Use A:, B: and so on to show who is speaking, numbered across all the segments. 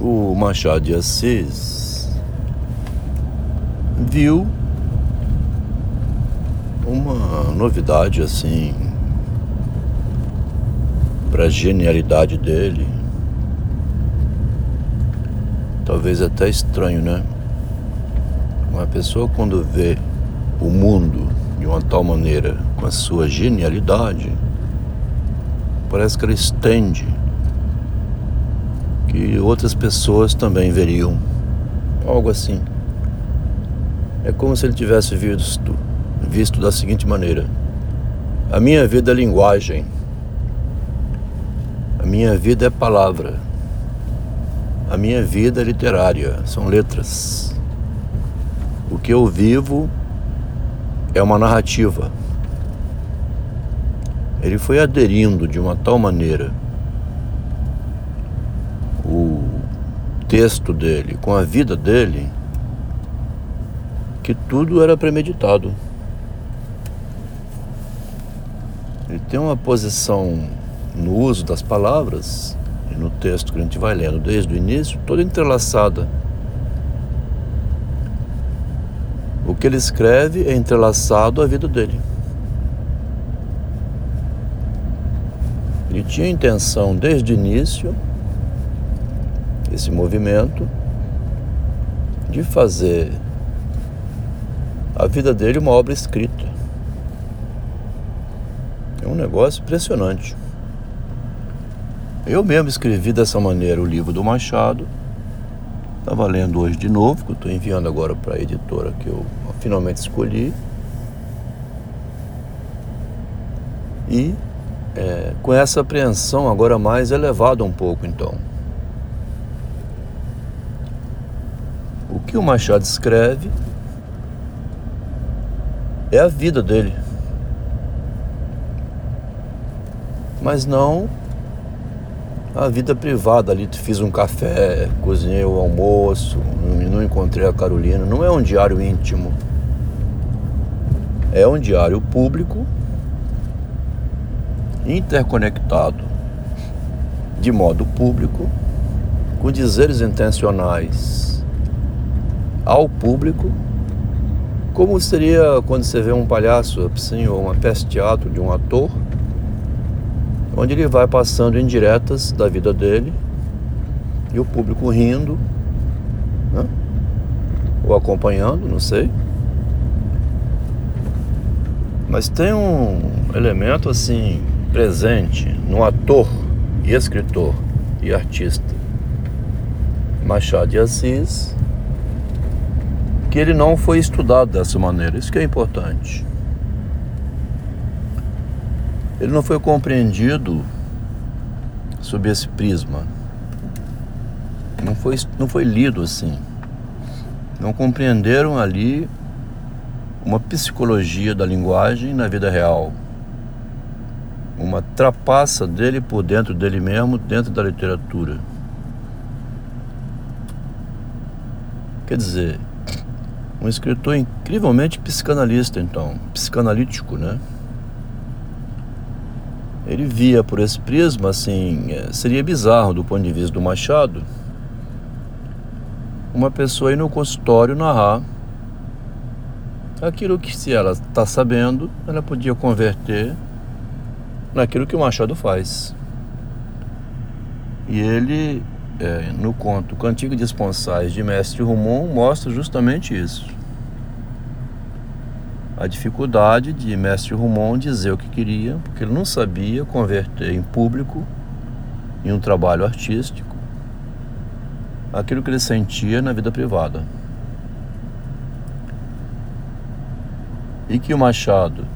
A: o Machado de Assis viu uma novidade assim para a genialidade dele. Talvez até estranho, né? Uma pessoa quando vê o mundo de uma tal maneira com a sua genialidade, parece que ela estende que outras pessoas também veriam. Algo assim. É como se ele tivesse visto, visto da seguinte maneira: A minha vida é linguagem, a minha vida é palavra, a minha vida é literária, são letras. O que eu vivo é uma narrativa. Ele foi aderindo de uma tal maneira texto dele, com a vida dele, que tudo era premeditado. Ele tem uma posição no uso das palavras, e no texto que a gente vai lendo desde o início, toda entrelaçada. O que ele escreve é entrelaçado à vida dele. Ele tinha intenção desde o início esse movimento de fazer a vida dele uma obra escrita. É um negócio impressionante. Eu mesmo escrevi dessa maneira o livro do Machado. Estava lendo hoje de novo, que eu estou enviando agora para a editora que eu finalmente escolhi. E é, com essa apreensão agora mais elevada um pouco então. O que o Machado escreve é a vida dele. Mas não a vida privada ali. Fiz um café, cozinhei o almoço, não encontrei a Carolina. Não é um diário íntimo. É um diário público, interconectado, de modo público, com dizeres intencionais ao público, como seria quando você vê um palhaço assim, ou uma peça de teatro de um ator, onde ele vai passando indiretas da vida dele e o público rindo, né? ou acompanhando, não sei. Mas tem um elemento assim presente no ator e escritor e artista Machado de Assis que ele não foi estudado dessa maneira. Isso que é importante. Ele não foi compreendido sob esse prisma. Não foi, não foi lido assim. Não compreenderam ali uma psicologia da linguagem na vida real. Uma trapaça dele por dentro dele mesmo, dentro da literatura. Quer dizer, um escritor incrivelmente psicanalista, então, psicanalítico, né? Ele via por esse prisma, assim, é, seria bizarro do ponto de vista do Machado, uma pessoa ir no consultório narrar aquilo que, se ela está sabendo, ela podia converter naquilo que o Machado faz. E ele é, no conto Cantigo de Esponsais de Mestre Rumon mostra justamente isso. A dificuldade de Mestre Rumon dizer o que queria, porque ele não sabia converter em público, em um trabalho artístico, aquilo que ele sentia na vida privada. E que o Machado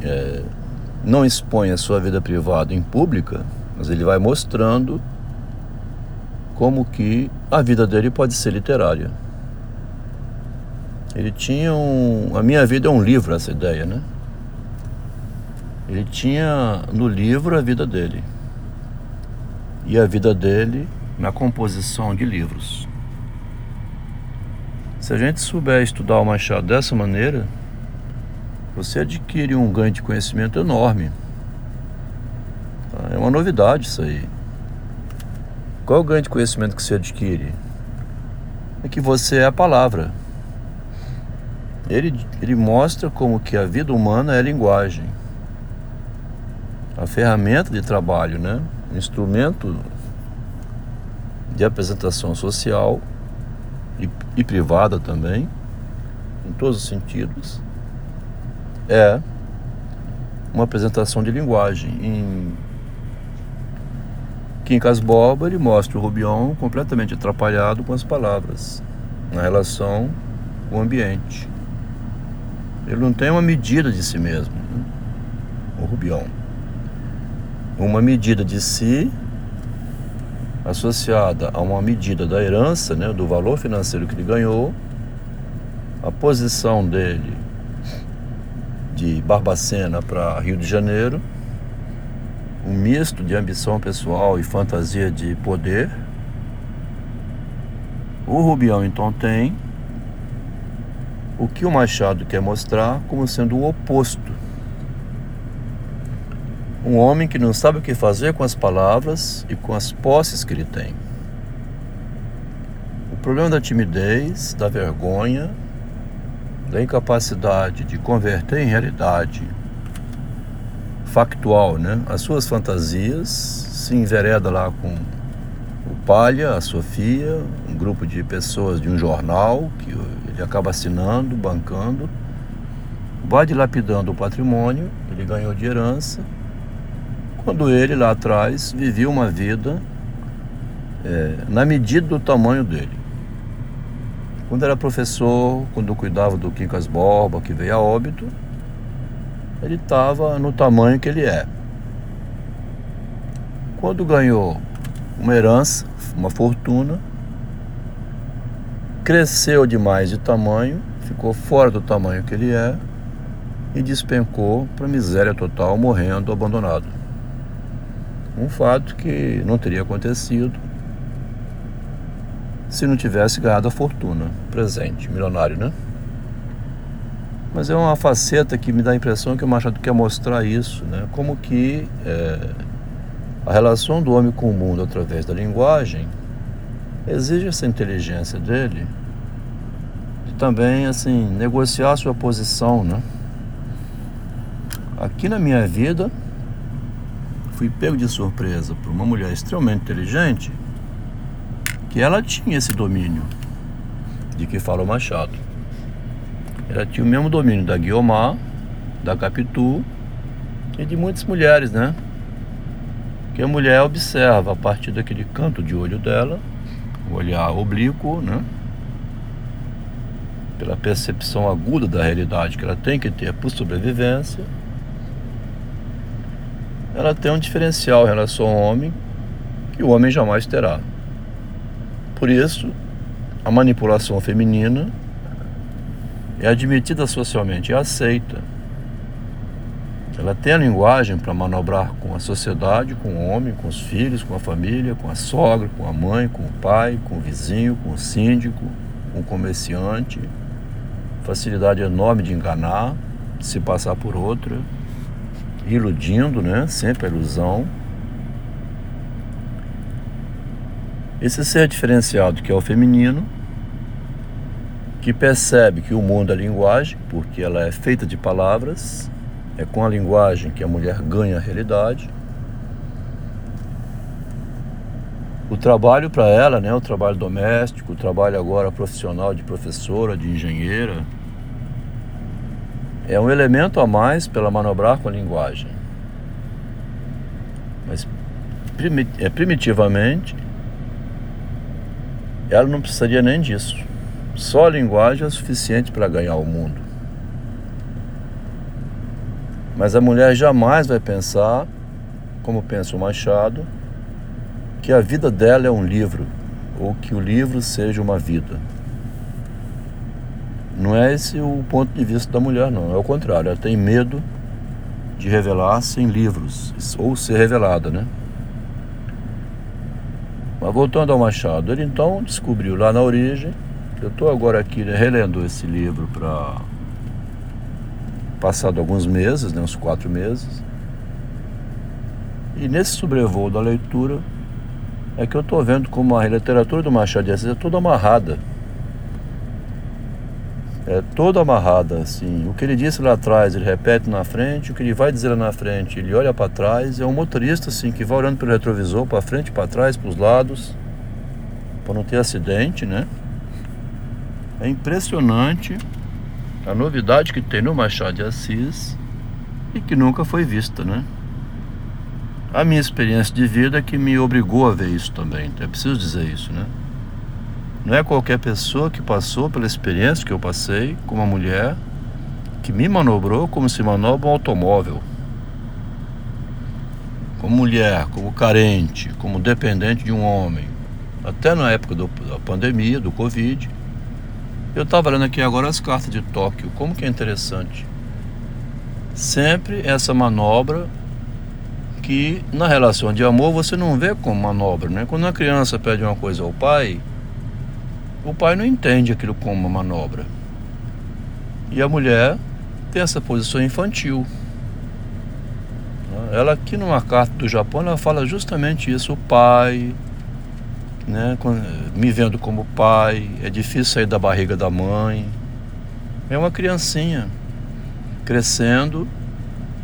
A: é, não expõe a sua vida privada em pública, mas ele vai mostrando como que a vida dele pode ser literária. Ele tinha um. A minha vida é um livro, essa ideia, né? Ele tinha no livro a vida dele. E a vida dele na composição de livros. Se a gente souber estudar o Machado dessa maneira, você adquire um ganho de conhecimento enorme. É uma novidade isso aí. Qual é o grande conhecimento que se adquire? É que você é a palavra. Ele, ele mostra como que a vida humana é linguagem. A ferramenta de trabalho, né? O instrumento de apresentação social e, e privada também, em todos os sentidos, é uma apresentação de linguagem. Em Quincas Boba, ele mostra o Rubião completamente atrapalhado com as palavras, na relação com o ambiente. Ele não tem uma medida de si mesmo, né? o Rubião. Uma medida de si associada a uma medida da herança, né, do valor financeiro que ele ganhou, a posição dele de Barbacena para Rio de Janeiro, um misto de ambição pessoal e fantasia de poder. O Rubião então tem o que o Machado quer mostrar como sendo o oposto. Um homem que não sabe o que fazer com as palavras e com as posses que ele tem. O problema da timidez, da vergonha, da incapacidade de converter em realidade factual, né? As suas fantasias se envereda lá com o Palha, a Sofia, um grupo de pessoas de um jornal que ele acaba assinando, bancando, vai dilapidando o patrimônio, ele ganhou de herança, quando ele lá atrás vivia uma vida é, na medida do tamanho dele. Quando era professor, quando cuidava do Quincas Borba, que veio a óbito, ele estava no tamanho que ele é. Quando ganhou uma herança, uma fortuna, cresceu demais de tamanho, ficou fora do tamanho que ele é e despencou para miséria total, morrendo abandonado. Um fato que não teria acontecido se não tivesse ganhado a fortuna presente, milionário, né? Mas é uma faceta que me dá a impressão que o Machado quer mostrar isso, né? Como que é, a relação do homem com o mundo através da linguagem exige essa inteligência dele de também, assim, negociar sua posição, né? Aqui na minha vida, fui pego de surpresa por uma mulher extremamente inteligente que ela tinha esse domínio de que fala o Machado. Ela tinha o mesmo domínio da Guiomar, da Capitu e de muitas mulheres, né? Que a mulher observa a partir daquele canto de olho dela, o olhar oblíquo, né? Pela percepção aguda da realidade que ela tem que ter por sobrevivência, ela tem um diferencial em relação ao homem que o homem jamais terá. Por isso, a manipulação feminina é admitida socialmente, é aceita. Ela tem a linguagem para manobrar com a sociedade, com o homem, com os filhos, com a família, com a sogra, com a mãe, com o pai, com o vizinho, com o síndico, com o comerciante. Facilidade enorme de enganar, de se passar por outra, iludindo, né? Sempre a ilusão. Esse ser diferenciado que é o feminino que percebe que o mundo é linguagem, porque ela é feita de palavras, é com a linguagem que a mulher ganha a realidade. O trabalho para ela, né, o trabalho doméstico, o trabalho agora profissional de professora, de engenheira, é um elemento a mais pela manobrar com a linguagem. Mas é, primitivamente, ela não precisaria nem disso. Só a linguagem é suficiente para ganhar o mundo. Mas a mulher jamais vai pensar, como pensa o Machado, que a vida dela é um livro, ou que o livro seja uma vida. Não é esse o ponto de vista da mulher, não. É o contrário, ela tem medo de revelar-se em livros, ou ser revelada, né? Mas voltando ao Machado, ele então descobriu lá na origem eu estou agora aqui né, relendo esse livro para passado alguns meses, né, uns quatro meses. E nesse sobrevoo da leitura é que eu estou vendo como a literatura do Machado de Assis é toda amarrada. É toda amarrada, assim. O que ele disse lá atrás, ele repete na frente, o que ele vai dizer lá na frente, ele olha para trás. É um motorista, assim, que vai olhando pelo retrovisor, para frente, para trás, para os lados, para não ter acidente, né? É impressionante a novidade que tem no Machado de Assis e que nunca foi vista, né? A minha experiência de vida é que me obrigou a ver isso também, é preciso dizer isso, né? Não é qualquer pessoa que passou pela experiência que eu passei com uma mulher que me manobrou como se manobra um automóvel. Como mulher, como carente, como dependente de um homem. Até na época do, da pandemia, do Covid. Eu estava lendo aqui agora as cartas de Tóquio. Como que é interessante. Sempre essa manobra que na relação de amor você não vê como manobra, né? Quando uma criança pede uma coisa ao pai, o pai não entende aquilo como uma manobra. E a mulher tem essa posição infantil. Ela aqui numa carta do Japão, ela fala justamente isso, o pai, né, me vendo como pai, é difícil sair da barriga da mãe. É uma criancinha crescendo,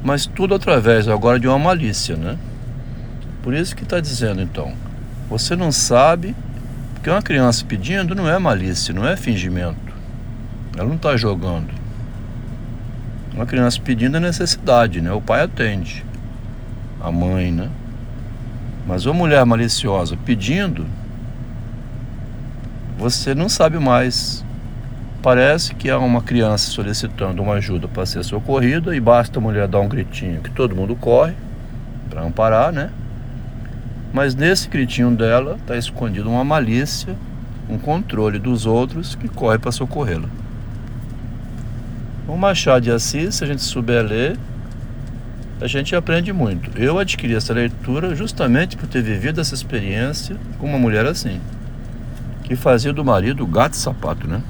A: mas tudo através agora de uma malícia, né? Por isso que está dizendo então, você não sabe porque uma criança pedindo não é malícia, não é fingimento. Ela não está jogando. Uma criança pedindo é necessidade, né? O pai atende. A mãe, né? Mas uma mulher maliciosa pedindo, você não sabe mais. Parece que há uma criança solicitando uma ajuda para ser socorrida e basta a mulher dar um gritinho que todo mundo corre para amparar, né? Mas nesse gritinho dela está escondido uma malícia, um controle dos outros que corre para socorrê-la. O Machado de Assis, se a gente souber ler, a gente aprende muito. Eu adquiri essa leitura justamente por ter vivido essa experiência com uma mulher assim, que fazia do marido gato e sapato, né?